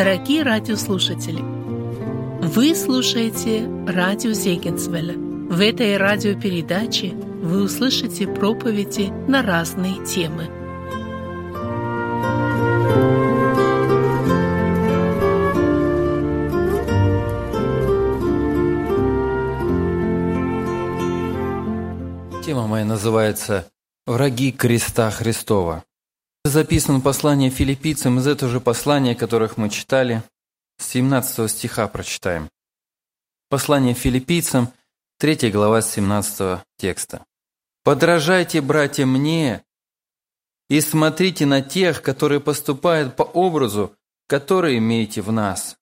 Дорогие радиослушатели, вы слушаете радио Зегенсвелля. В этой радиопередаче вы услышите проповеди на разные темы. Тема моя называется «Враги креста Христова». Записано послание филиппийцам из этого же послания, которых мы читали. С 17 стиха прочитаем. Послание филиппийцам, 3 глава 17 текста. «Подражайте, братья, мне и смотрите на тех, которые поступают по образу, который имеете в нас.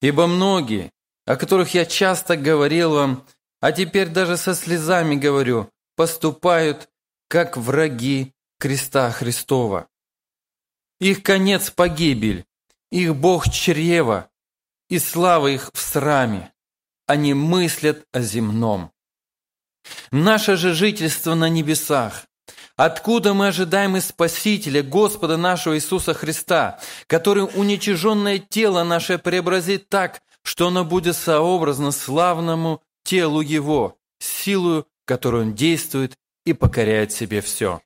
Ибо многие, о которых я часто говорил вам, а теперь даже со слезами говорю, поступают как враги креста Христова. Их конец – погибель, их Бог – чрево, и слава их в сраме. Они мыслят о земном. Наше же жительство на небесах. Откуда мы ожидаем из Спасителя, Господа нашего Иисуса Христа, который уничиженное тело наше преобразит так, что оно будет сообразно славному телу Его, силою, которую Он действует и покоряет себе все.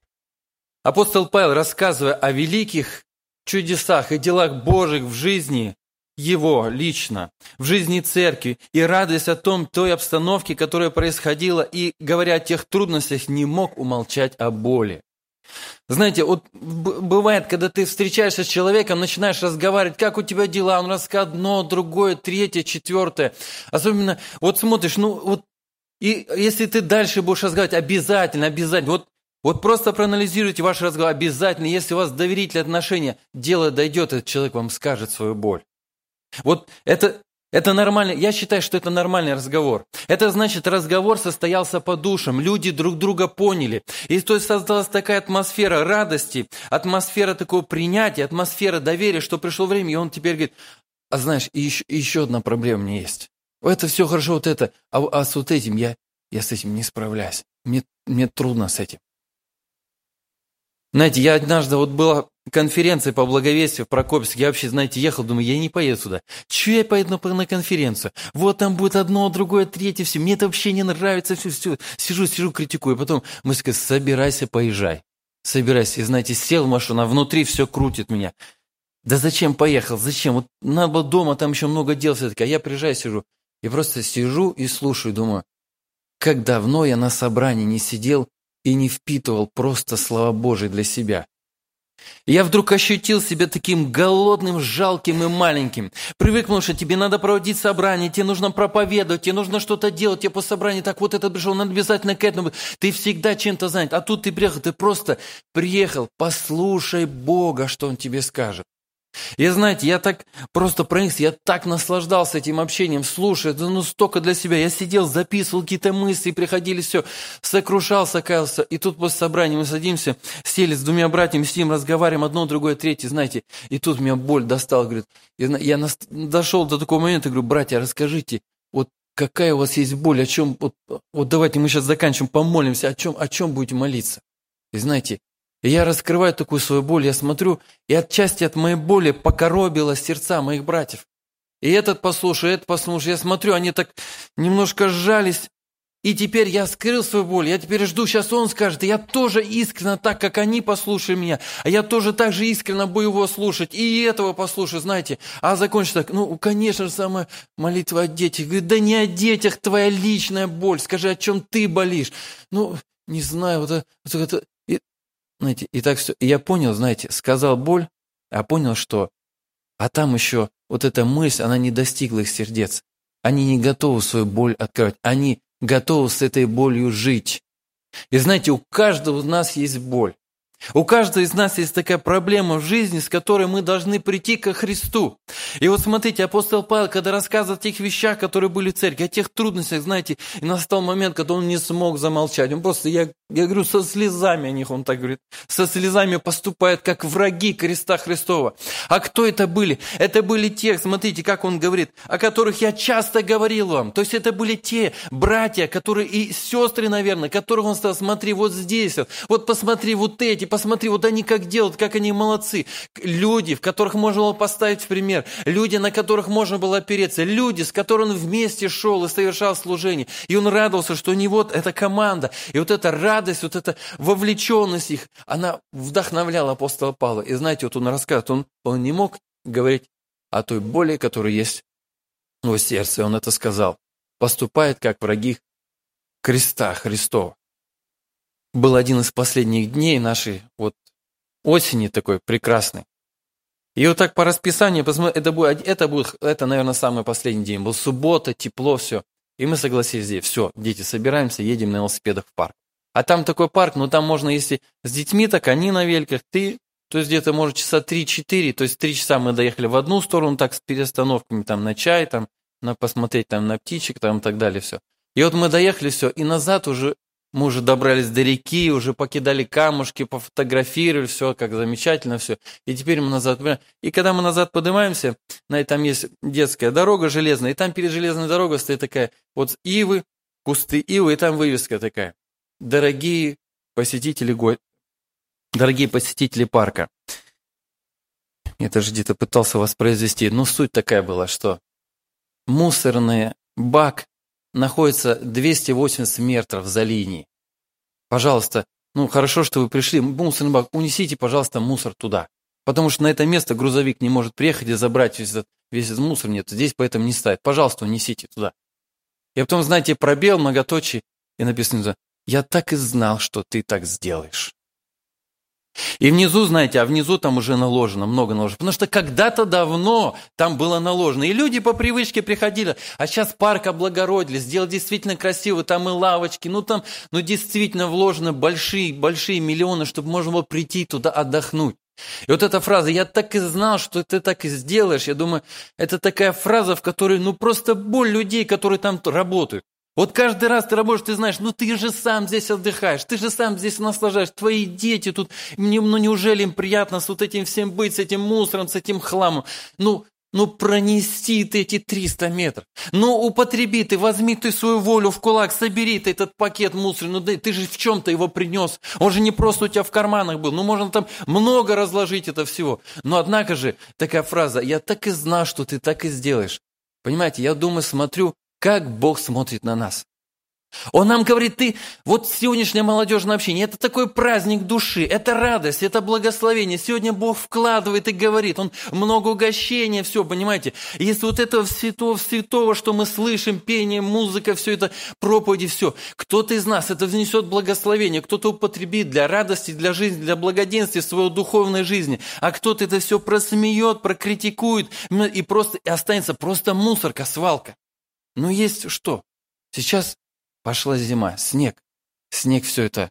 Апостол Павел, рассказывая о великих чудесах и делах Божьих в жизни его лично, в жизни церкви, и радуясь о том, той обстановке, которая происходила, и говоря о тех трудностях, не мог умолчать о боли. Знаете, вот бывает, когда ты встречаешься с человеком, начинаешь разговаривать, как у тебя дела, он рассказывает одно, другое, третье, четвертое. Особенно, вот смотришь, ну вот, и если ты дальше будешь разговаривать, обязательно, обязательно, вот вот просто проанализируйте ваш разговор обязательно. Если у вас доверительные отношения, дело дойдет, этот человек вам скажет свою боль. Вот это, это нормально. Я считаю, что это нормальный разговор. Это значит, разговор состоялся по душам. Люди друг друга поняли. И то есть создалась такая атмосфера радости, атмосфера такого принятия, атмосфера доверия, что пришло время, и он теперь говорит, а знаешь, еще, еще одна проблема у меня есть. Это все хорошо, вот это, а, а с вот этим я, я с этим не справляюсь. Мне, мне трудно с этим. Знаете, я однажды, вот была конференция по благовестию в Прокопьевске, я вообще, знаете, ехал, думаю, я не поеду сюда. Чего я поеду на, на конференцию? Вот там будет одно, другое, третье, все. Мне это вообще не нравится, все, все. Сижу, сижу, критикую. Потом мы сказали, собирайся, поезжай. Собирайся. И, знаете, сел в машину, а внутри все крутит меня. Да зачем поехал? Зачем? Вот надо было дома, там еще много дел все-таки. А я приезжаю, сижу. И просто сижу и слушаю, думаю, как давно я на собрании не сидел и не впитывал просто слова Божие для себя. Я вдруг ощутил себя таким голодным, жалким и маленьким. Привыкнул, что тебе надо проводить собрание, тебе нужно проповедовать, тебе нужно что-то делать, тебе по собранию так вот это пришел, надо обязательно к этому. Ты всегда чем-то занят. А тут ты приехал, ты просто приехал, послушай Бога, что Он тебе скажет. И знаете, я так просто проникся, я так наслаждался этим общением, слушая, ну столько для себя. Я сидел, записывал какие-то мысли, приходили все, сокрушался, каялся. И тут после собрания мы садимся, сели с двумя братьями, сидим, разговариваем, одно, другое, третье, знаете. И тут меня боль достала, говорит, я, я дошел до такого момента, говорю, братья, расскажите, вот какая у вас есть боль, о чем, вот, вот давайте мы сейчас заканчиваем, помолимся, о чем, о чем будете молиться. И знаете, я раскрываю такую свою боль, я смотрю, и отчасти от моей боли покоробило сердца моих братьев. И этот послушай, этот послушай, я смотрю, они так немножко сжались. И теперь я скрыл свою боль, я теперь жду, сейчас он скажет, и я тоже искренне, так как они послушали меня, а я тоже так же искренне буду его слушать, и этого послушаю, знаете. А закончится так, ну, конечно же, самая молитва о детях. Говорит, да не о детях твоя личная боль, скажи, о чем ты болишь. Ну, не знаю, вот это, вот это знаете, и так все. Я понял, знаете, сказал боль, а понял, что... А там еще вот эта мысль, она не достигла их сердец. Они не готовы свою боль открывать. Они готовы с этой болью жить. И знаете, у каждого из нас есть боль. У каждого из нас есть такая проблема в жизни, с которой мы должны прийти ко Христу. И вот смотрите, апостол Павел, когда рассказывал о тех вещах, которые были в церкви, о тех трудностях, знаете, и настал момент, когда он не смог замолчать. Он просто, я, я говорю, со слезами о них, он так говорит, со слезами поступает, как враги креста Христова. А кто это были? Это были те, смотрите, как он говорит, о которых я часто говорил вам. То есть это были те братья, которые и сестры, наверное, которых он сказал, смотри, вот здесь, вот посмотри, вот эти, посмотри, вот они как делают, как они молодцы. Люди, в которых можно было поставить в пример, люди, на которых можно было опереться, люди, с которыми он вместе шел и совершал служение. И он радовался, что у него эта команда, и вот эта радость, вот эта вовлеченность их, она вдохновляла апостола Павла. И знаете, вот он рассказывает, он, он не мог говорить о той боли, которая есть в его сердце. Он это сказал. Поступает, как враги креста Христова был один из последних дней нашей вот осени такой прекрасной. И вот так по расписанию, это будет, это будет, это, наверное, самый последний день. Был суббота, тепло, все. И мы согласились здесь, все, дети, собираемся, едем на велосипедах в парк. А там такой парк, ну там можно, если с детьми, так они на великах, ты, то есть где-то, может, часа 3-4, то есть 3 часа мы доехали в одну сторону, так с перестановками, там, на чай, там, на посмотреть там на птичек, там, и так далее, все. И вот мы доехали, все, и назад уже мы уже добрались до реки, уже покидали камушки, пофотографировали, все как замечательно, все. И теперь мы назад... И когда мы назад поднимаемся, на там есть детская дорога железная, и там перед железной дорогой стоит такая вот ивы, кусты ивы, и там вывеска такая. Дорогие посетители го... Дорогие посетители парка. Я даже где-то пытался воспроизвести. Но суть такая была, что мусорный бак находится 280 метров за линией. Пожалуйста, ну хорошо, что вы пришли, мусорный унесите, пожалуйста, мусор туда. Потому что на это место грузовик не может приехать и забрать весь этот, весь этот мусор. Нет, здесь поэтому не ставит. Пожалуйста, унесите туда. И потом, знаете, пробел, многоточие, и написано, я так и знал, что ты так сделаешь. И внизу, знаете, а внизу там уже наложено, много наложено. Потому что когда-то давно там было наложено. И люди по привычке приходили. А сейчас парк облагородили, сделали действительно красиво. Там и лавочки. Ну там, ну действительно вложено большие, большие миллионы, чтобы можно было прийти туда отдохнуть. И вот эта фраза «я так и знал, что ты так и сделаешь», я думаю, это такая фраза, в которой ну просто боль людей, которые там работают. Вот каждый раз ты работаешь, ты знаешь, ну ты же сам здесь отдыхаешь, ты же сам здесь наслаждаешь, твои дети тут, ну неужели им приятно с вот этим всем быть, с этим мусором, с этим хламом? Ну, ну пронести ты эти 300 метров. Ну употреби ты, возьми ты свою волю в кулак, собери ты этот пакет мусора. Ну ты же в чем-то его принес. Он же не просто у тебя в карманах был. Ну можно там много разложить это всего. Но однако же такая фраза, я так и знал, что ты так и сделаешь. Понимаете, я думаю, смотрю, как Бог смотрит на нас. Он нам говорит, ты, вот сегодняшнее молодежное общение, это такой праздник души, это радость, это благословение. Сегодня Бог вкладывает и говорит, Он много угощения, все, понимаете. Если вот этого святого, святого, что мы слышим, пение, музыка, все это, проповеди, все. Кто-то из нас это внесет благословение, кто-то употребит для радости, для жизни, для благоденствия своей духовной жизни, а кто-то это все просмеет, прокритикует и просто и останется просто мусорка, свалка. Но есть что? Сейчас пошла зима, снег. Снег все это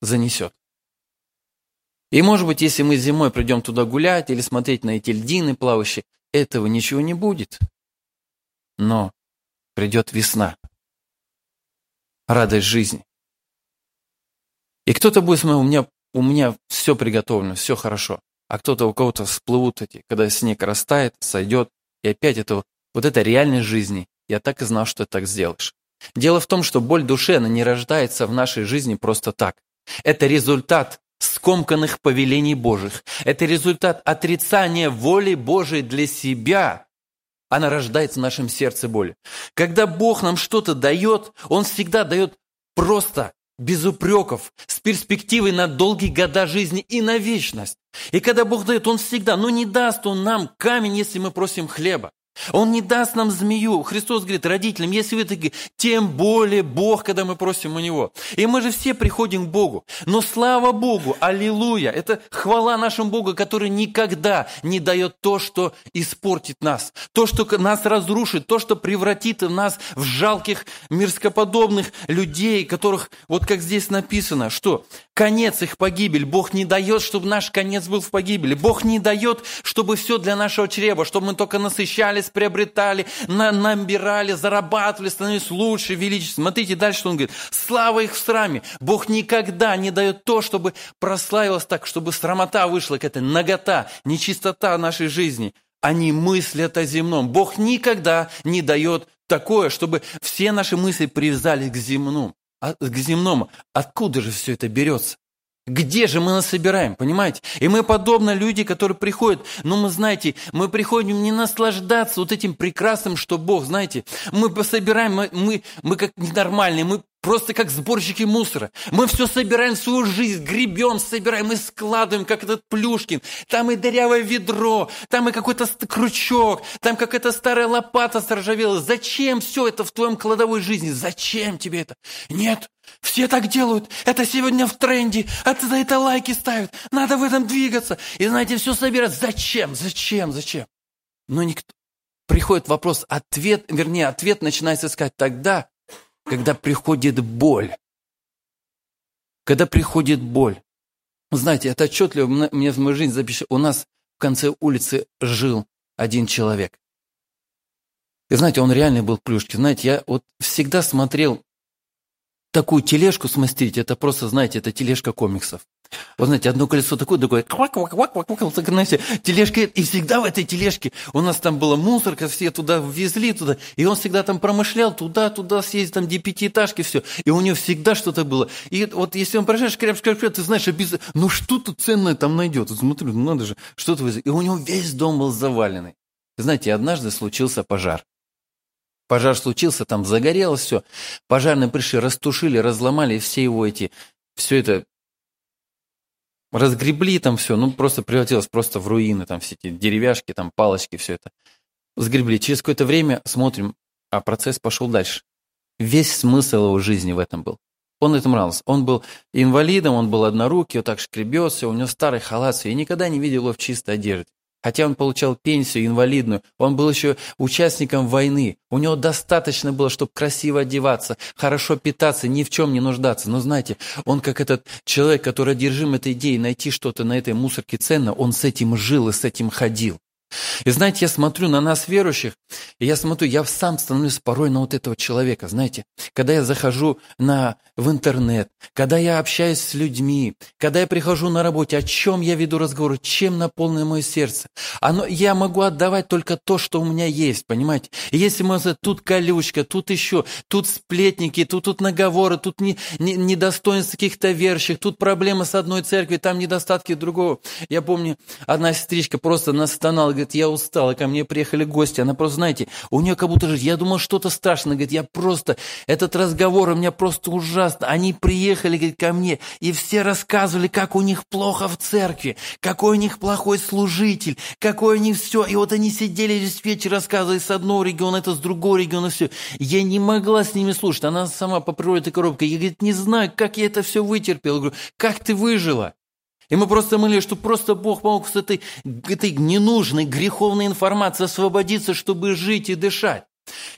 занесет. И может быть, если мы зимой придем туда гулять или смотреть на эти льдины плавающие, этого ничего не будет. Но придет весна. Радость жизни. И кто-то будет смотреть, у меня, у меня все приготовлено, все хорошо. А кто-то, у кого-то всплывут эти, когда снег растает, сойдет, и опять это вот эта реальность жизни, я так и знал, что ты так сделаешь. Дело в том, что боль души, она не рождается в нашей жизни просто так. Это результат скомканных повелений Божьих. Это результат отрицания воли Божией для себя. Она рождается в нашем сердце боли. Когда Бог нам что-то дает, Он всегда дает просто, без упреков, с перспективой на долгие года жизни и на вечность. И когда Бог дает, Он всегда, но не даст Он нам камень, если мы просим хлеба. Он не даст нам змею. Христос говорит родителям, если вы такие, тем более Бог, когда мы просим у Него. И мы же все приходим к Богу. Но слава Богу, аллилуйя, это хвала нашему Богу, который никогда не дает то, что испортит нас, то, что нас разрушит, то, что превратит нас в жалких, мирскоподобных людей, которых, вот как здесь написано, что конец их погибель. Бог не дает, чтобы наш конец был в погибели. Бог не дает, чтобы все для нашего чрева, чтобы мы только насыщались, радость приобретали, на, набирали, зарабатывали, становились лучше, величие. Смотрите дальше, что он говорит. Слава их в сраме. Бог никогда не дает то, чтобы прославилось так, чтобы срамота вышла, какая-то нагота, нечистота нашей жизни. Они мыслят о земном. Бог никогда не дает такое, чтобы все наши мысли привязались к земному. А, к земному. Откуда же все это берется? Где же мы нас собираем, понимаете? И мы подобно люди, которые приходят, но мы, знаете, мы приходим не наслаждаться вот этим прекрасным, что Бог, знаете, мы собираем, мы, мы, мы как ненормальные, мы просто как сборщики мусора. Мы все собираем свою жизнь, гребем, собираем и складываем, как этот Плюшкин. Там и дырявое ведро, там и какой-то крючок, там какая-то старая лопата сржавела. Зачем все это в твоем кладовой жизни? Зачем тебе это? Нет, все так делают. Это сегодня в тренде. Это за это лайки ставят. Надо в этом двигаться. И знаете, все собирать. Зачем? Зачем? Зачем? Но никто... Приходит вопрос, ответ, вернее, ответ начинается искать тогда, когда приходит боль. Когда приходит боль. Знаете, это отчетливо мне в мою жизнь запишет. У нас в конце улицы жил один человек. И знаете, он реально был плюшки. Знаете, я вот всегда смотрел такую тележку смастерить, это просто, знаете, это тележка комиксов. Вот знаете, одно колесо такое, такое, квак, квак, квак, квак, квак, так, знаете, тележка, и всегда в этой тележке у нас там была мусорка, все туда ввезли, туда, и он всегда там промышлял, туда, туда съездить, там, где пятиэтажки, все, и у него всегда что-то было. И вот если он проезжаешь, кряп, кряп, кряп, ты знаешь, обязательно, ну что-то ценное там найдет, вот смотрю, ну надо же, что-то. И у него весь дом был заваленный. Знаете, однажды случился пожар. Пожар случился, там загорелось все. Пожарные пришли, растушили, разломали все его эти, все это разгребли там все, ну просто превратилось просто в руины, там все эти деревяшки, там палочки, все это. Сгребли. Через какое-то время смотрим, а процесс пошел дальше. Весь смысл его жизни в этом был. Он этому нравился. Он был инвалидом, он был однорукий, вот так шкребется, у него старый халат, я никогда не видел его в чистой одежде. Хотя он получал пенсию инвалидную, он был еще участником войны. У него достаточно было, чтобы красиво одеваться, хорошо питаться, ни в чем не нуждаться. Но знаете, он как этот человек, который одержим этой идеей найти что-то на этой мусорке ценно, он с этим жил и с этим ходил. И знаете, я смотрю на нас, верующих, и я смотрю, я сам становлюсь порой на вот этого человека, знаете. Когда я захожу на, в интернет, когда я общаюсь с людьми, когда я прихожу на работе, о чем я веду разговор, чем наполнено мое сердце. Оно, я могу отдавать только то, что у меня есть, понимаете. И если мы тут колючка, тут еще, тут сплетники, тут, тут наговоры, тут не, не, недостоинство каких-то верующих, тут проблемы с одной церкви, там недостатки другого. Я помню, одна сестричка просто настонала, говорит, я устала, ко мне приехали гости, она просто, знаете, у нее как будто же, я думал, что-то страшное, говорит, я просто, этот разговор у меня просто ужасно, они приехали, говорит, ко мне, и все рассказывали, как у них плохо в церкви, какой у них плохой служитель, какой у них все, и вот они сидели весь вечер, рассказывали с одного региона, это с другого региона, все, я не могла с ними слушать, она сама по природе коробка, я, говорит, не знаю, как я это все вытерпела, я говорю, как ты выжила? И мы просто молились, что просто Бог помог с этой, этой ненужной, греховной информацией освободиться, чтобы жить и дышать.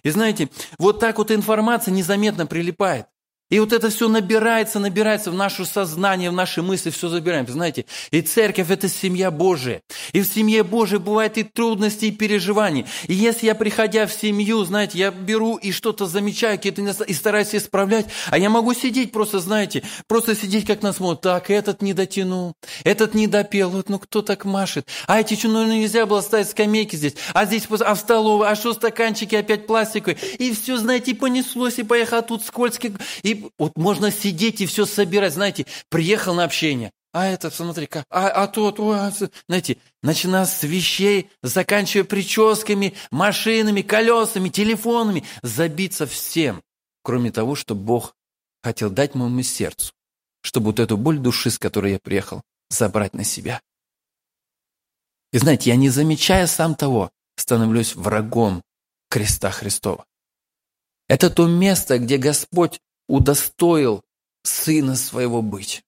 И знаете, вот так вот информация незаметно прилипает. И вот это все набирается, набирается в наше сознание, в наши мысли, все забираем. Знаете, и церковь – это семья Божия. И в семье Божией бывают и трудности, и переживания. И если я, приходя в семью, знаете, я беру и что-то замечаю, какие-то и стараюсь исправлять, а я могу сидеть просто, знаете, просто сидеть как на смотр. Так, этот не дотянул, этот не допел, вот ну кто так машет? А эти что, ну нельзя было ставить скамейки здесь, а здесь, а в столовой, а что стаканчики опять пластиковые? И все, знаете, и понеслось, и поехало, а тут скользкий, и вот можно сидеть и все собирать, знаете, приехал на общение, а это, смотри, как, а, а тот, ой, а, знаете, начиная с вещей, заканчивая прическами, машинами, колесами, телефонами, забиться всем, кроме того, что Бог хотел дать моему сердцу, чтобы вот эту боль души, с которой я приехал, забрать на себя. И знаете, я не замечая сам того, становлюсь врагом креста Христова. Это то место, где Господь удостоил сына своего быть.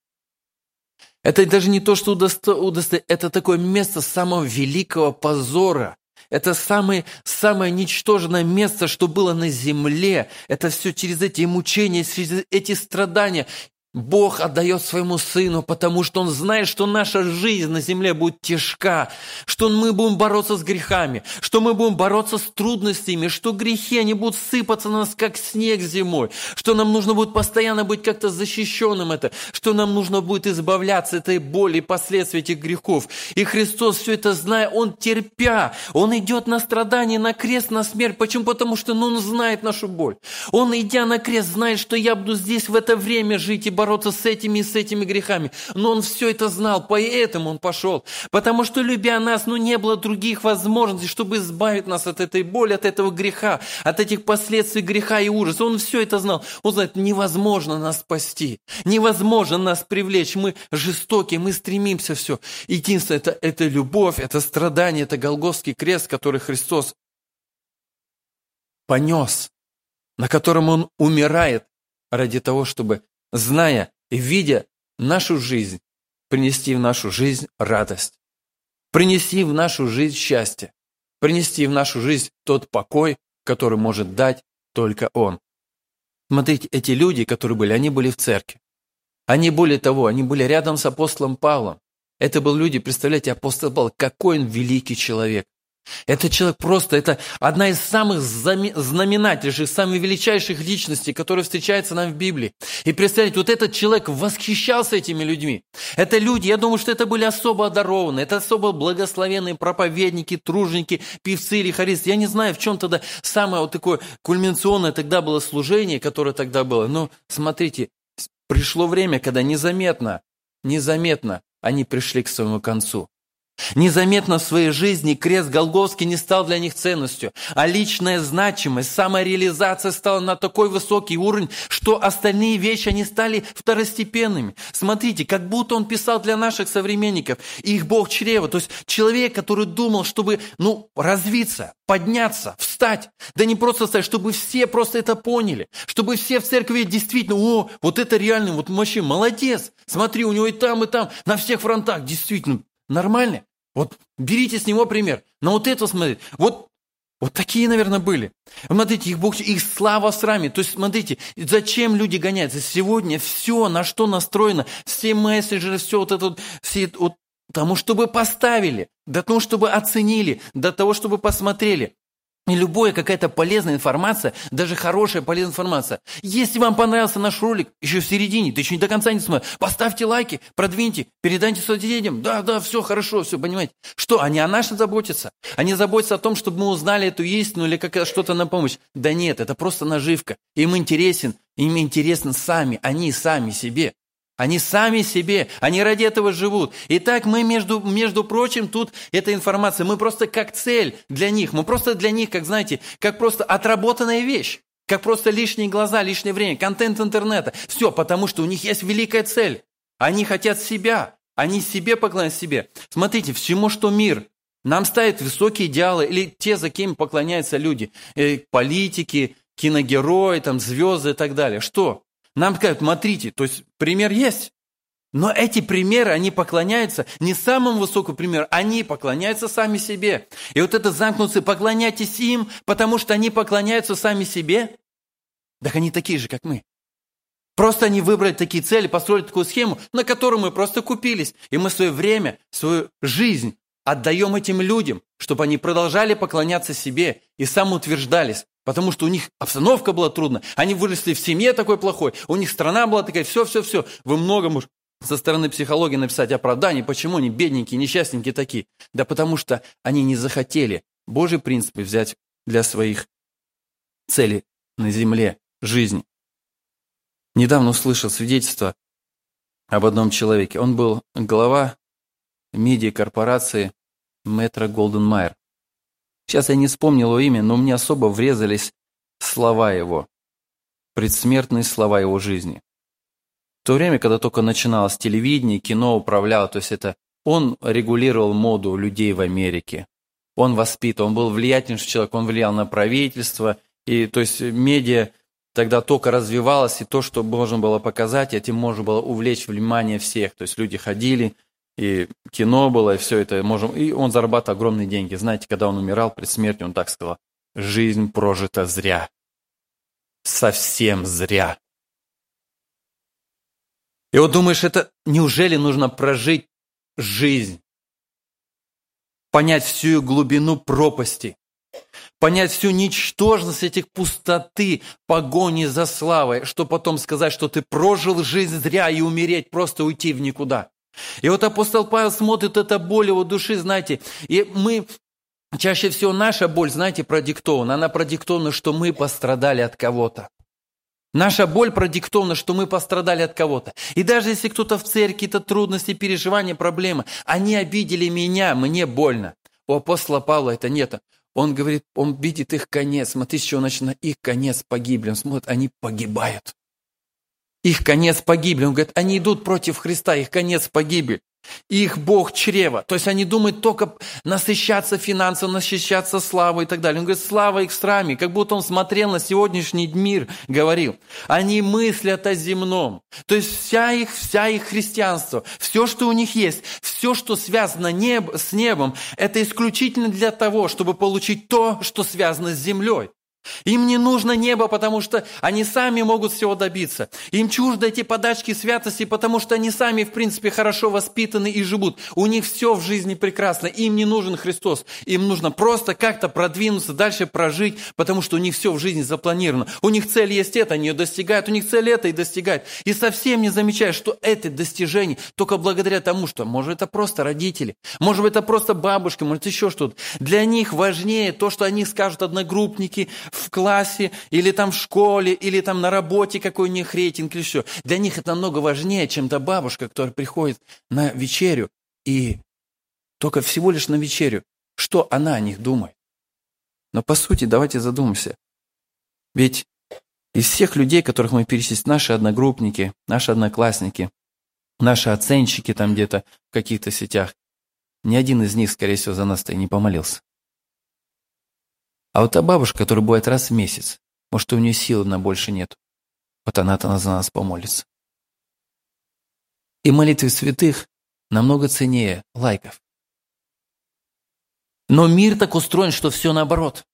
Это даже не то, что удосто... удостоил, это такое место самого великого позора. Это самое, самое ничтожное место, что было на земле. Это все через эти мучения, через эти страдания. Бог отдает своему Сыну, потому что Он знает, что наша жизнь на земле будет тяжка, что мы будем бороться с грехами, что мы будем бороться с трудностями, что грехи, они будут сыпаться на нас, как снег зимой, что нам нужно будет постоянно быть как-то защищенным это, что нам нужно будет избавляться этой боли и последствий этих грехов. И Христос, все это зная, Он терпя, Он идет на страдания, на крест, на смерть. Почему? Потому что ну, Он знает нашу боль. Он, идя на крест, знает, что я буду здесь в это время жить и бороться бороться с этими и с этими грехами. Но он все это знал, поэтому он пошел. Потому что, любя нас, ну не было других возможностей, чтобы избавить нас от этой боли, от этого греха, от этих последствий греха и ужаса. Он все это знал. Он знает, невозможно нас спасти, невозможно нас привлечь. Мы жестокие, мы стремимся все. Единственное, это, это любовь, это страдание, это Голгофский крест, который Христос понес, на котором Он умирает ради того, чтобы, зная и видя нашу жизнь, принести в нашу жизнь радость, принести в нашу жизнь счастье, принести в нашу жизнь тот покой, который может дать только Он. Смотрите, эти люди, которые были, они были в церкви. Они, более того, они были рядом с апостолом Павлом. Это был люди, представляете, апостол Павел, какой он великий человек. Это человек просто, это одна из самых знаменательнейших, самых величайших личностей, которые встречаются нам в Библии. И представьте, вот этот человек восхищался этими людьми. Это люди, я думаю, что это были особо одарованные, это особо благословенные проповедники, тружники, певцы или хористы. Я не знаю, в чем тогда самое вот такое кульминационное тогда было служение, которое тогда было. Но смотрите, пришло время, когда незаметно, незаметно они пришли к своему концу. Незаметно в своей жизни крест Голговский не стал для них ценностью, а личная значимость, самореализация стала на такой высокий уровень, что остальные вещи, они стали второстепенными. Смотрите, как будто он писал для наших современников, их Бог чрева, то есть человек, который думал, чтобы, ну, развиться, подняться, встать, да не просто встать, чтобы все просто это поняли, чтобы все в церкви действительно, о, вот это реально, вот вообще молодец, смотри, у него и там, и там, на всех фронтах, действительно, нормальный. Вот берите с него пример. Но вот это смотрите. Вот, вот такие, наверное, были. Смотрите, их Бог, их слава в сраме. То есть, смотрите, зачем люди гоняются? Сегодня все, на что настроено, все мессенджеры, все вот это вот, все вот тому, чтобы поставили, до того, чтобы оценили, до того, чтобы посмотрели. И любая какая-то полезная информация, даже хорошая полезная информация. Если вам понравился наш ролик еще в середине, ты еще не до конца не смотришь, поставьте лайки, продвиньте, передайте соцсетям. Да, да, все хорошо, все, понимаете. Что, они о нас заботятся? Они заботятся о том, чтобы мы узнали эту истину или как что-то на помощь? Да нет, это просто наживка. Им интересен, им интересно сами, они сами себе. Они сами себе, они ради этого живут. Итак, мы, между, между прочим, тут эта информация, мы просто как цель для них, мы просто для них, как знаете, как просто отработанная вещь, как просто лишние глаза, лишнее время, контент интернета. Все, потому что у них есть великая цель. Они хотят себя, они себе поклоняются себе. Смотрите, всему, что мир нам ставит высокие идеалы, или те, за кем поклоняются люди, э, политики, киногерои, там, звезды и так далее. Что? Нам скажут, смотрите, то есть пример есть. Но эти примеры, они поклоняются не самому высокому примеру, они поклоняются сами себе. И вот это замкнутые, поклоняйтесь им, потому что они поклоняются сами себе. Так они такие же, как мы. Просто они выбрали такие цели, построили такую схему, на которую мы просто купились. И мы свое время, свою жизнь отдаем этим людям, чтобы они продолжали поклоняться себе и самоутверждались. Потому что у них обстановка была трудная. Они выросли в семье такой плохой. У них страна была такая. Все, все, все. Вы много можете со стороны психологии написать оправдание. Почему они бедненькие, несчастненькие такие? Да потому что они не захотели Божьи принципы взять для своих целей на земле, жизни. Недавно услышал свидетельство об одном человеке. Он был глава медиакорпорации Метро Голден Майер. Сейчас я не вспомнил его имя, но мне особо врезались слова его, предсмертные слова его жизни. В то время, когда только начиналось телевидение, кино управлял, то есть это он регулировал моду людей в Америке. Он воспитывал, он был влиятельнейший человек, он влиял на правительство, и то есть медиа тогда только развивалось, и то, что можно было показать, этим можно было увлечь внимание всех. То есть люди ходили, и кино было, и все это можем. И он зарабатывал огромные деньги. Знаете, когда он умирал при смерти, он так сказал, жизнь прожита зря. Совсем зря. И вот думаешь, это неужели нужно прожить жизнь? Понять всю глубину пропасти, понять всю ничтожность этих пустоты, погони за славой, что потом сказать, что ты прожил жизнь зря и умереть, просто уйти в никуда. И вот апостол Павел смотрит это боль его души, знаете, и мы Чаще всего наша боль, знаете, продиктована. Она продиктована, что мы пострадали от кого-то. Наша боль продиктована, что мы пострадали от кого-то. И даже если кто-то в церкви, это трудности, переживания, проблемы, они обидели меня, мне больно. У апостола Павла это нет. Он говорит, он видит их конец. Смотри, с чего начинает. Их конец погибли. Он смотрит, они погибают. Их конец погибли. Он говорит, они идут против Христа, их конец погибель. Их Бог чрева. То есть они думают только насыщаться финансово, насыщаться славой и так далее. Он говорит, слава их сраме, как будто он смотрел на сегодняшний мир, говорил. Они мыслят о земном. То есть вся их, вся их христианство, все, что у них есть, все, что связано неб, с небом, это исключительно для того, чтобы получить то, что связано с землей. Им не нужно небо, потому что они сами могут всего добиться. Им чуждо эти подачки святости, потому что они сами, в принципе, хорошо воспитаны и живут. У них все в жизни прекрасно. Им не нужен Христос. Им нужно просто как-то продвинуться, дальше прожить, потому что у них все в жизни запланировано. У них цель есть это, они ее достигают. У них цель это и достигают. И совсем не замечают, что это достижение только благодаря тому, что, может, это просто родители, может это просто бабушка, может, еще что-то. Для них важнее то, что они скажут одногруппники, в классе, или там в школе, или там на работе какой у них рейтинг, или все. Для них это намного важнее, чем та бабушка, которая приходит на вечерю, и только всего лишь на вечерю, что она о них думает. Но по сути, давайте задумаемся. Ведь из всех людей, которых мы перечислили, наши одногруппники, наши одноклассники, наши оценщики там где-то в каких-то сетях, ни один из них, скорее всего, за нас-то и не помолился. А вот та бабушка, которая бывает раз в месяц, может, у нее силы на больше нет. Вот она-то за нас помолится. И молитвы святых намного ценнее лайков. Но мир так устроен, что все наоборот.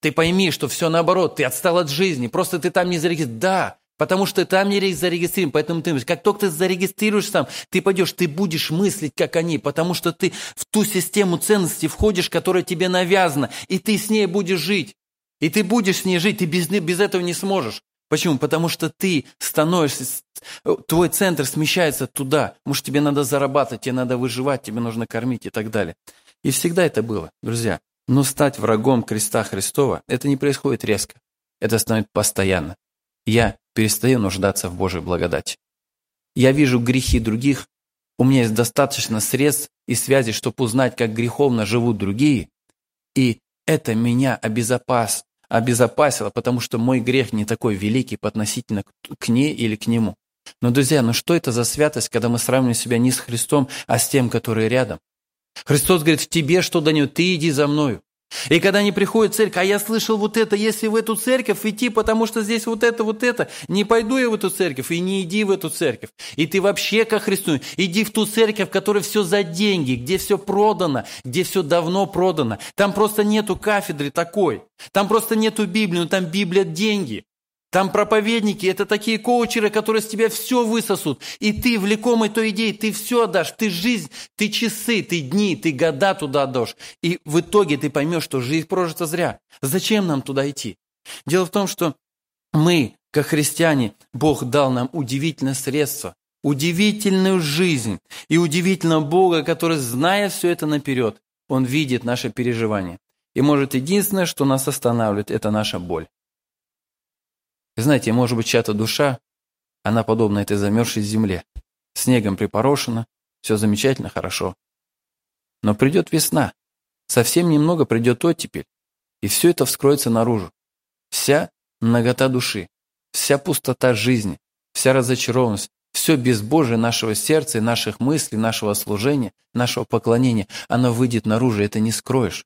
Ты пойми, что все наоборот, ты отстал от жизни, просто ты там не зарегистрирован. Да, Потому что там не зарегистрирован, поэтому ты как только ты зарегистрируешь там, ты пойдешь, ты будешь мыслить, как они, потому что ты в ту систему ценностей входишь, которая тебе навязана, и ты с ней будешь жить. И ты будешь с ней жить, ты без, без этого не сможешь. Почему? Потому что ты становишься, твой центр смещается туда. Может, тебе надо зарабатывать, тебе надо выживать, тебе нужно кормить и так далее. И всегда это было, друзья. Но стать врагом креста Христова, это не происходит резко. Это становится постоянно. Я перестаю нуждаться в Божьей благодати. Я вижу грехи других, у меня есть достаточно средств и связей, чтобы узнать, как греховно живут другие, и это меня обезопас, обезопасило, потому что мой грех не такой великий по относительно к ней или к нему. Но, друзья, ну что это за святость, когда мы сравниваем себя не с Христом, а с тем, который рядом? Христос говорит, в тебе что до него, ты иди за мною. И когда они приходят в церковь, а я слышал вот это, если в эту церковь идти, потому что здесь вот это, вот это, не пойду я в эту церковь, и не иди в эту церковь. И ты вообще ко Христу, иди в ту церковь, в которой все за деньги, где все продано, где все давно продано. Там просто нету кафедры такой, там просто нету Библии, но там Библия – деньги. Там проповедники – это такие коучеры, которые с тебя все высосут. И ты, влекомый той идеей, ты все отдашь. Ты жизнь, ты часы, ты дни, ты года туда отдашь. И в итоге ты поймешь, что жизнь прожита зря. Зачем нам туда идти? Дело в том, что мы, как христиане, Бог дал нам удивительное средство, удивительную жизнь и удивительного Бога, который, зная все это наперед, Он видит наши переживания. И может единственное, что нас останавливает, это наша боль. Знаете, может быть, чья-то душа, она подобна этой замерзшей земле. Снегом припорошена, все замечательно, хорошо. Но придет весна, совсем немного придет оттепель, и все это вскроется наружу. Вся многота души, вся пустота жизни, вся разочарованность, все безбожие нашего сердца и наших мыслей, нашего служения, нашего поклонения, оно выйдет наружу, это не скроешь.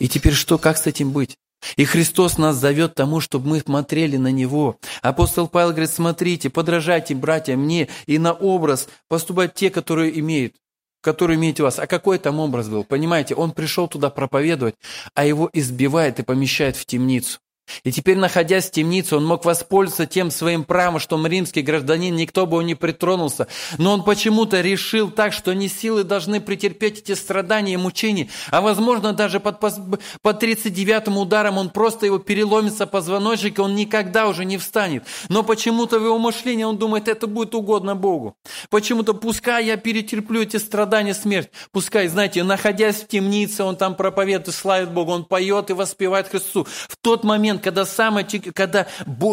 И теперь что, как с этим быть? И Христос нас зовет тому, чтобы мы смотрели на Него. Апостол Павел говорит, смотрите, подражайте, братья, мне и на образ поступать те, которые имеют, которые имеете вас. А какой там образ был? Понимаете, он пришел туда проповедовать, а его избивает и помещает в темницу. И теперь, находясь в темнице, он мог воспользоваться тем своим правом, что он римский гражданин, никто бы он не притронулся. Но он почему-то решил так, что не силы должны претерпеть эти страдания и мучения, а возможно даже под, под 39-м ударом он просто его переломится позвоночник, и он никогда уже не встанет. Но почему-то в его мышлении он думает, это будет угодно Богу. Почему-то пускай я перетерплю эти страдания, смерть. Пускай, знаете, находясь в темнице, он там проповедует славит Бога, он поет и воспевает Христу. В тот момент, когда, самое, когда,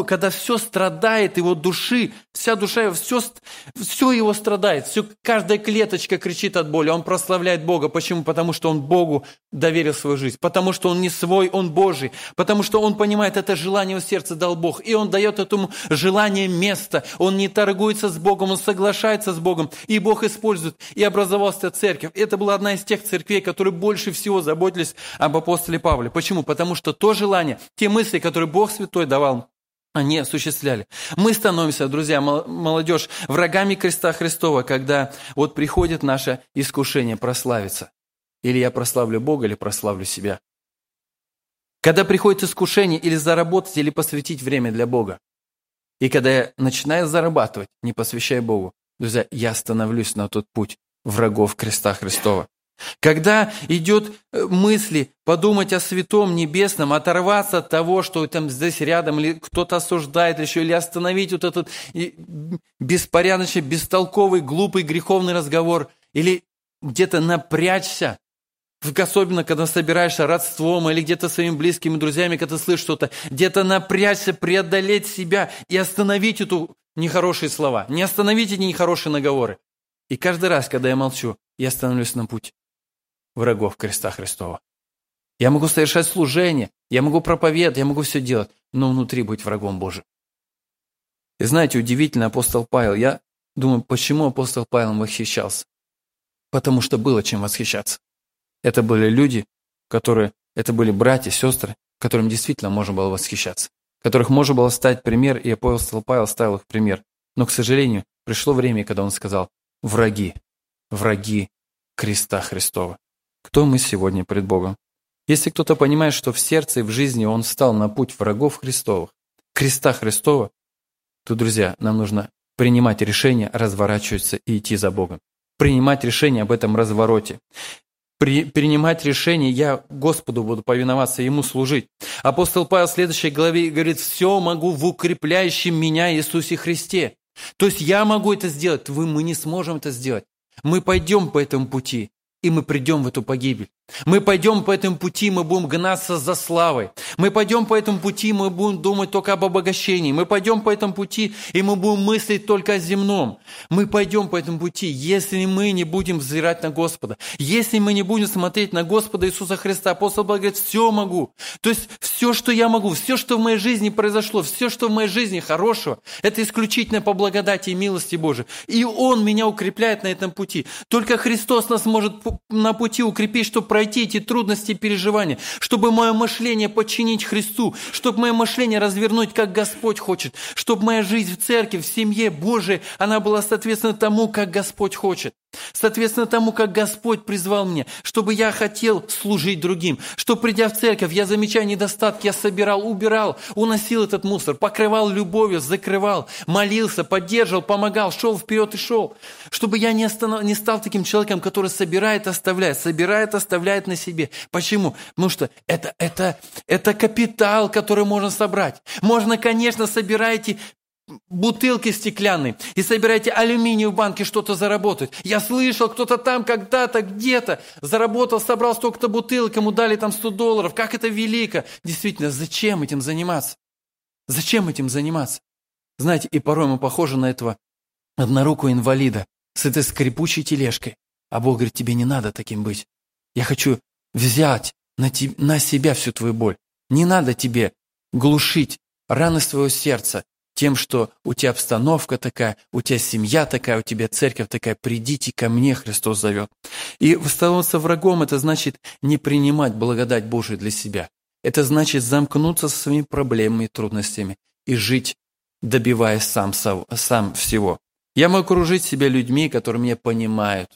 когда все страдает его души, вся душа, все, все его страдает, все, каждая клеточка кричит от боли, он прославляет Бога. Почему? Потому что он Богу доверил свою жизнь, потому что он не свой, он Божий, потому что он понимает, это желание в сердце дал Бог, и он дает этому желанию место, он не торгуется с Богом, он соглашается с Богом, и Бог использует, и образовалась церковь. Это была одна из тех церквей, которые больше всего заботились об апостоле Павле. Почему? Потому что то желание, те мысли, которые Бог Святой давал, они осуществляли. Мы становимся, друзья, молодежь, врагами креста Христова, когда вот приходит наше искушение прославиться. Или я прославлю Бога, или прославлю себя. Когда приходит искушение или заработать, или посвятить время для Бога. И когда я начинаю зарабатывать, не посвящая Богу, друзья, я становлюсь на тот путь врагов креста Христова. Когда идет э, мысли подумать о святом небесном, оторваться от того, что там здесь рядом, или кто-то осуждает еще, или остановить вот этот беспорядочный, бестолковый, глупый, греховный разговор, или где-то напрячься, особенно когда собираешься родством или где-то своими близкими друзьями, когда слышишь что-то, где-то напрячься, преодолеть себя и остановить эту нехорошие слова, не остановить эти нехорошие наговоры. И каждый раз, когда я молчу, я становлюсь на путь врагов креста Христова. Я могу совершать служение, я могу проповедовать, я могу все делать, но внутри быть врагом Божьим. И знаете, удивительно, апостол Павел, я думаю, почему апостол Павел восхищался? Потому что было чем восхищаться. Это были люди, которые, это были братья, сестры, которым действительно можно было восхищаться, которых можно было стать пример, и апостол Павел ставил их пример. Но, к сожалению, пришло время, когда он сказал, враги, враги креста Христова. Кто мы сегодня пред Богом? Если кто-то понимает, что в сердце и в жизни он встал на путь врагов Христовых, креста Христова, то, друзья, нам нужно принимать решение, разворачиваться и идти за Богом. Принимать решение об этом развороте. При, принимать решение, я Господу буду повиноваться, Ему служить. Апостол Павел в следующей главе говорит, «Все могу в укрепляющем меня Иисусе Христе». То есть я могу это сделать, вы, мы не сможем это сделать. Мы пойдем по этому пути и мы придем в эту погибель. Мы пойдем по этому пути, мы будем гнаться за славой. Мы пойдем по этому пути, мы будем думать только об обогащении. Мы пойдем по этому пути, и мы будем мыслить только о земном. Мы пойдем по этому пути, если мы не будем взирать на Господа. Если мы не будем смотреть на Господа Иисуса Христа. Апостол Павел говорит, все могу. То есть все, что я могу, все, что в моей жизни произошло, все, что в моей жизни хорошего, это исключительно по благодати и милости Божией. И Он меня укрепляет на этом пути. Только Христос нас может на пути укрепить, чтобы пройти эти трудности и переживания, чтобы мое мышление подчинить Христу, чтобы мое мышление развернуть, как Господь хочет, чтобы моя жизнь в церкви, в семье Божией, она была соответственно тому, как Господь хочет. Соответственно тому, как Господь призвал меня, чтобы я хотел служить другим, что придя в церковь, я замечая недостатки, я собирал, убирал, уносил этот мусор, покрывал любовью, закрывал, молился, поддерживал, помогал, шел вперед и шел. Чтобы я не, останов... не стал таким человеком, который собирает, оставляет, собирает, оставляет на себе. Почему? Потому что это, это, это капитал, который можно собрать. Можно, конечно, собираете бутылки стеклянные и собираете алюминиевые банки что-то заработать. Я слышал, кто-то там когда-то, где-то заработал, собрал столько-то бутылок, ему дали там 100 долларов. Как это велико! Действительно, зачем этим заниматься? Зачем этим заниматься? Знаете, и порой мы похожи на этого однорукого инвалида с этой скрипучей тележкой. А Бог говорит, тебе не надо таким быть. Я хочу взять на, te- на себя всю твою боль. Не надо тебе глушить раны своего сердца тем, что у тебя обстановка такая, у тебя семья такая, у тебя церковь такая, придите ко мне, Христос зовет. И становиться врагом – это значит не принимать благодать Божию для себя. Это значит замкнуться со своими проблемами и трудностями и жить, добиваясь сам, сам всего. Я могу окружить себя людьми, которые меня понимают.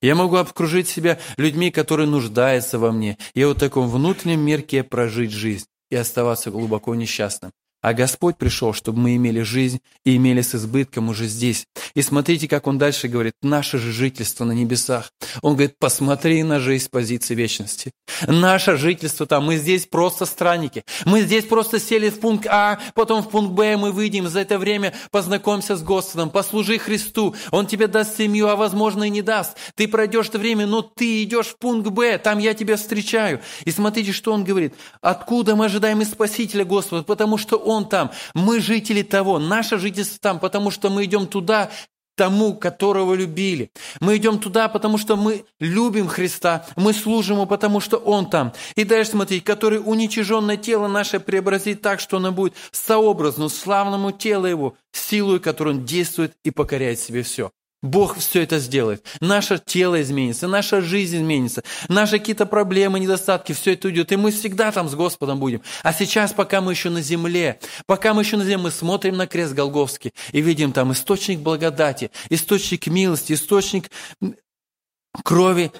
Я могу окружить себя людьми, которые нуждаются во мне. И вот в таком внутреннем мирке прожить жизнь и оставаться глубоко несчастным. А Господь пришел, чтобы мы имели жизнь и имели с избытком уже здесь. И смотрите, как Он дальше говорит, наше же жительство на небесах. Он говорит, посмотри на жизнь с позиции вечности. Наше жительство там, мы здесь просто странники. Мы здесь просто сели в пункт А, потом в пункт Б мы выйдем. За это время познакомься с Господом, послужи Христу. Он тебе даст семью, а возможно и не даст. Ты пройдешь это время, но ты идешь в пункт Б, там я тебя встречаю. И смотрите, что Он говорит. Откуда мы ожидаем и Спасителя Господа? Потому что Он он там. Мы жители того, наше жительство там, потому что мы идем туда, тому, которого любили. Мы идем туда, потому что мы любим Христа, мы служим Ему, потому что Он там. И дальше смотри, который уничиженное тело наше преобразит так, что оно будет сообразно славному телу Его, силой, которой Он действует и покоряет себе все. Бог все это сделает. Наше тело изменится, наша жизнь изменится, наши какие-то проблемы, недостатки, все это уйдет. И мы всегда там с Господом будем. А сейчас, пока мы еще на земле, пока мы еще на земле, мы смотрим на крест Голговский и видим там источник благодати, источник милости, источник крови,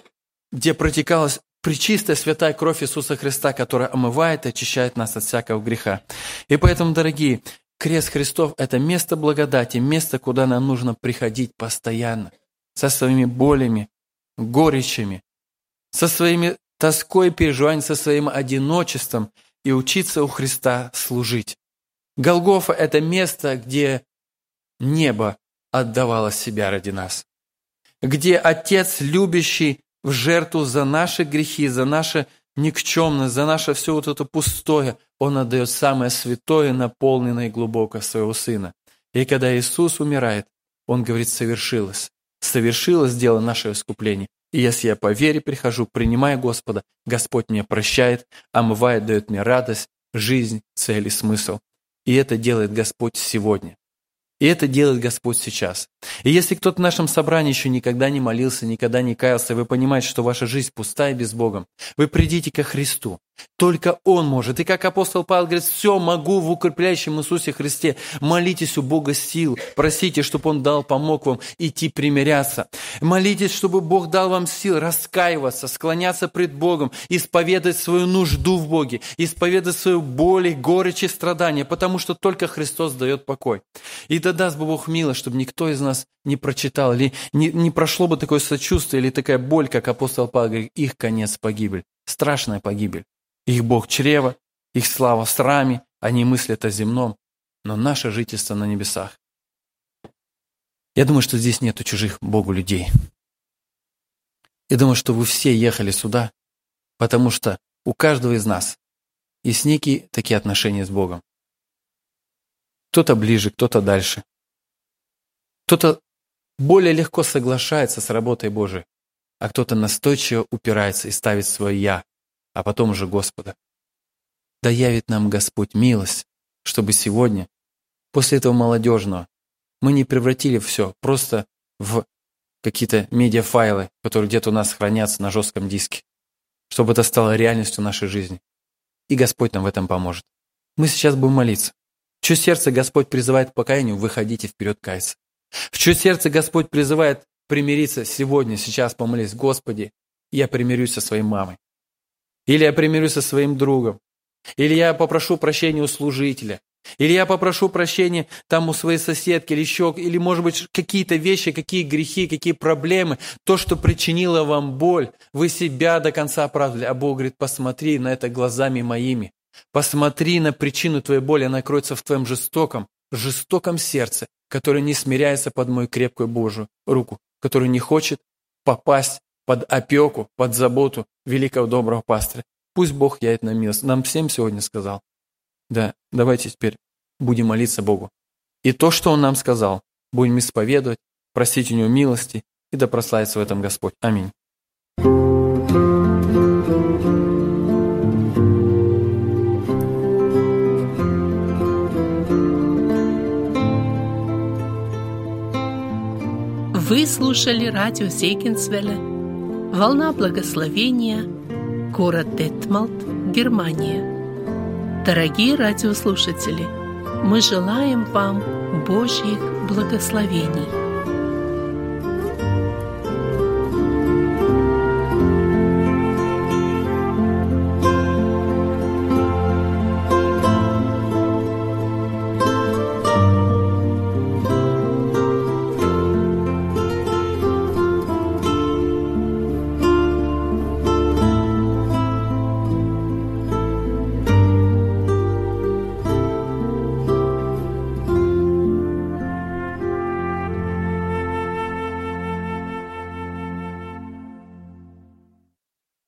где протекалась причистая святая кровь Иисуса Христа, которая омывает и очищает нас от всякого греха. И поэтому, дорогие, Крест Христов – это место благодати, место, куда нам нужно приходить постоянно, со своими болями, горечами, со своими тоской, переживаниями, со своим одиночеством и учиться у Христа служить. Голгофа – это место, где небо отдавало себя ради нас, где Отец, любящий в жертву за наши грехи, за наше никчемность, за наше все вот это пустое, Он отдает самое святое, наполненное глубоко своего Сына. И когда Иисус умирает, Он говорит, совершилось. Совершилось дело нашего искупления. И если я по вере прихожу, принимая Господа, Господь меня прощает, омывает, дает мне радость, жизнь, цель и смысл. И это делает Господь сегодня. И это делает Господь сейчас. И если кто-то в нашем собрании еще никогда не молился, никогда не каялся, вы понимаете, что ваша жизнь пустая без Бога, вы придите ко Христу. Только Он может. И как апостол Павел говорит, все могу в укрепляющем Иисусе Христе. Молитесь у Бога сил. Просите, чтобы Он дал, помог вам идти примиряться. Молитесь, чтобы Бог дал вам сил раскаиваться, склоняться пред Богом, исповедать свою нужду в Боге, исповедать свою боль, горечь и страдания, потому что только Христос дает покой. И да даст Бог мило, чтобы никто из нас не прочитал, или не, не прошло бы такое сочувствие, или такая боль, как апостол Павел говорит, их конец погибель, страшная погибель. Их Бог чрево, их слава в сраме, они мыслят о земном, но наше жительство на небесах. Я думаю, что здесь нету чужих Богу людей. Я думаю, что вы все ехали сюда, потому что у каждого из нас есть некие такие отношения с Богом. Кто-то ближе, кто-то дальше. Кто-то более легко соглашается с работой Божией, а кто-то настойчиво упирается и ставит свое «я», а потом уже Господа. Да явит нам Господь милость, чтобы сегодня, после этого молодежного, мы не превратили все просто в какие-то медиафайлы, которые где-то у нас хранятся на жестком диске, чтобы это стало реальностью нашей жизни. И Господь нам в этом поможет. Мы сейчас будем молиться. Чье сердце Господь призывает к покаянию, выходите вперед каяться. В чье сердце Господь призывает примириться сегодня, сейчас помолись, Господи, я примирюсь со своей мамой. Или я примирюсь со своим другом. Или я попрошу прощения у служителя. Или я попрошу прощения там у своей соседки, или еще, или, может быть, какие-то вещи, какие грехи, какие проблемы, то, что причинило вам боль, вы себя до конца оправдали. А Бог говорит, посмотри на это глазами моими. Посмотри на причину твоей боли, она кроется в твоем жестоком, жестоком сердце, которое не смиряется под мою крепкую Божью руку, которое не хочет попасть под опеку, под заботу великого доброго пастыря. Пусть Бог яет на милость. Нам всем сегодня сказал. Да, давайте теперь будем молиться Богу. И то, что Он нам сказал, будем исповедовать, просить у Него милости, и да прославится в этом Господь. Аминь. Слушали радио Зейгенсвелля «Волна благословения», город Детмалт, Германия. Дорогие радиослушатели, мы желаем вам Божьих благословений –